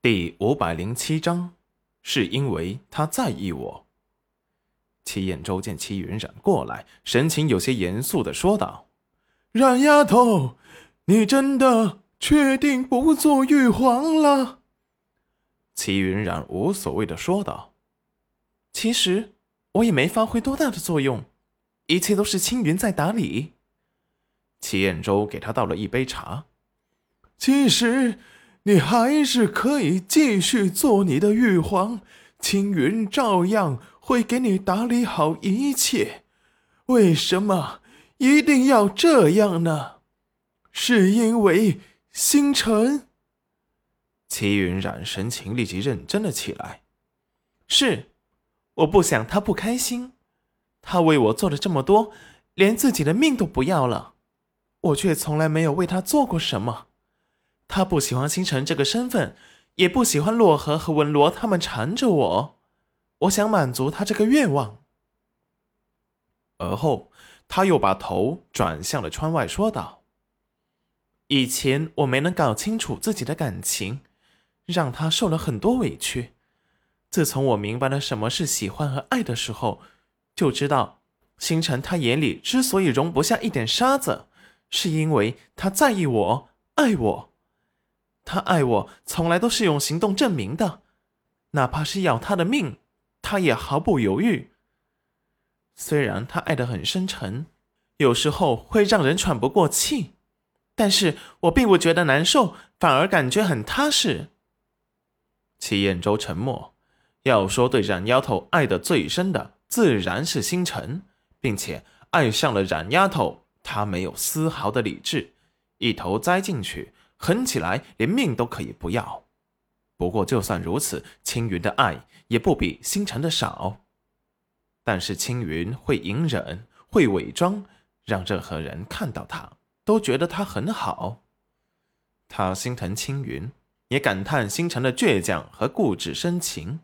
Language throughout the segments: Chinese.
第五百零七章，是因为他在意我。齐彦周见戚云染过来，神情有些严肃的说道：“冉丫头，你真的确定不做玉皇了？”戚云染无所谓的说道：“其实我也没发挥多大的作用，一切都是青云在打理。”齐彦周给他倒了一杯茶。其实。你还是可以继续做你的玉皇，青云照样会给你打理好一切。为什么一定要这样呢？是因为星辰？齐云染神情立即认真了起来。是，我不想他不开心。他为我做了这么多，连自己的命都不要了，我却从来没有为他做过什么。他不喜欢星辰这个身份，也不喜欢洛河和文罗他们缠着我。我想满足他这个愿望。而后，他又把头转向了窗外，说道：“以前我没能搞清楚自己的感情，让他受了很多委屈。自从我明白了什么是喜欢和爱的时候，就知道星辰他眼里之所以容不下一点沙子，是因为他在意我，爱我。”他爱我，从来都是用行动证明的，哪怕是要他的命，他也毫不犹豫。虽然他爱得很深沉，有时候会让人喘不过气，但是我并不觉得难受，反而感觉很踏实。齐彦周沉默。要说对冉丫头爱得最深的，自然是星辰，并且爱上了冉丫头，他没有丝毫的理智，一头栽进去。狠起来，连命都可以不要。不过，就算如此，青云的爱也不比星辰的少。但是，青云会隐忍，会伪装，让任何人看到他都觉得他很好。他心疼青云，也感叹星辰的倔强和固执深情。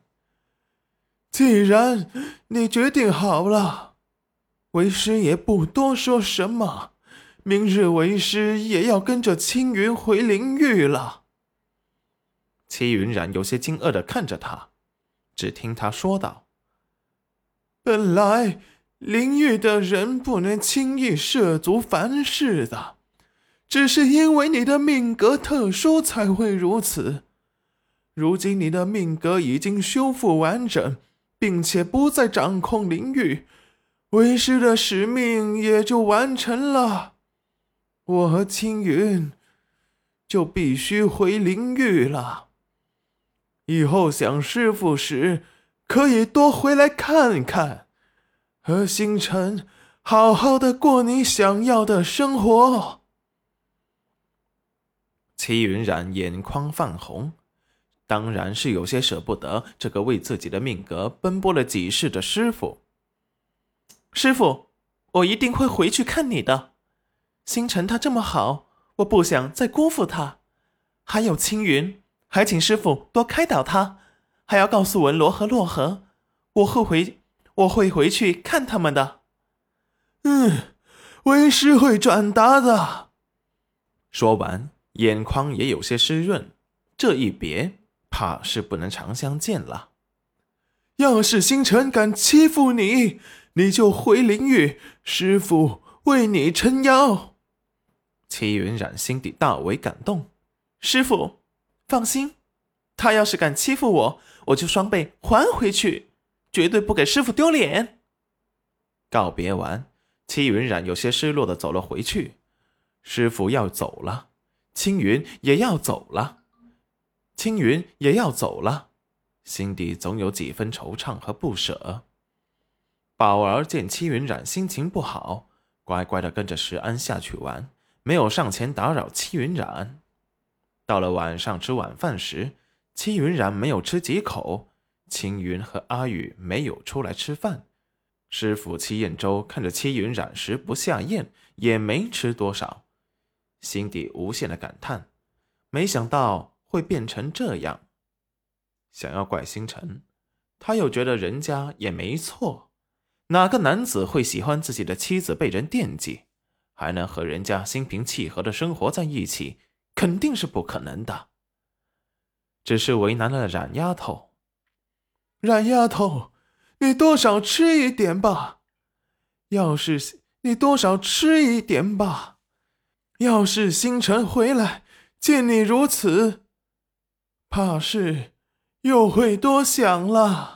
既然你决定好了，为师也不多说什么。明日为师也要跟着青云回灵域了。戚云染有些惊愕的看着他，只听他说道：“本来灵域的人不能轻易涉足凡世的，只是因为你的命格特殊才会如此。如今你的命格已经修复完整，并且不再掌控灵域，为师的使命也就完成了。”我和青云就必须回灵域了。以后想师傅时，可以多回来看看，和星辰好好的过你想要的生活。齐云染眼眶泛红，当然是有些舍不得这个为自己的命格奔波了几世的师傅。师傅，我一定会回去看你的。星辰他这么好，我不想再辜负他。还有青云，还请师傅多开导他，还要告诉文罗和洛河，我会回，我会回去看他们的。嗯，为师会转达的。说完，眼眶也有些湿润。这一别，怕是不能常相见了。要是星辰敢欺负你，你就回灵域，师傅为你撑腰。齐云染心底大为感动，师傅，放心，他要是敢欺负我，我就双倍还回去，绝对不给师傅丢脸。告别完，齐云染有些失落的走了回去。师傅要走了，青云也要走了，青云也要走了，心底总有几分惆怅和不舍。宝儿见戚云染心情不好，乖乖的跟着石安下去玩。没有上前打扰戚云染。到了晚上吃晚饭时，戚云染没有吃几口，青云和阿宇没有出来吃饭。师傅戚彦周看着戚云染食不下咽，也没吃多少，心底无限的感叹：没想到会变成这样。想要怪星辰，他又觉得人家也没错，哪个男子会喜欢自己的妻子被人惦记？还能和人家心平气和的生活在一起，肯定是不可能的。只是为难了冉丫头。冉丫头，你多少吃一点吧。要是你多少吃一点吧。要是星辰回来见你如此，怕是又会多想了。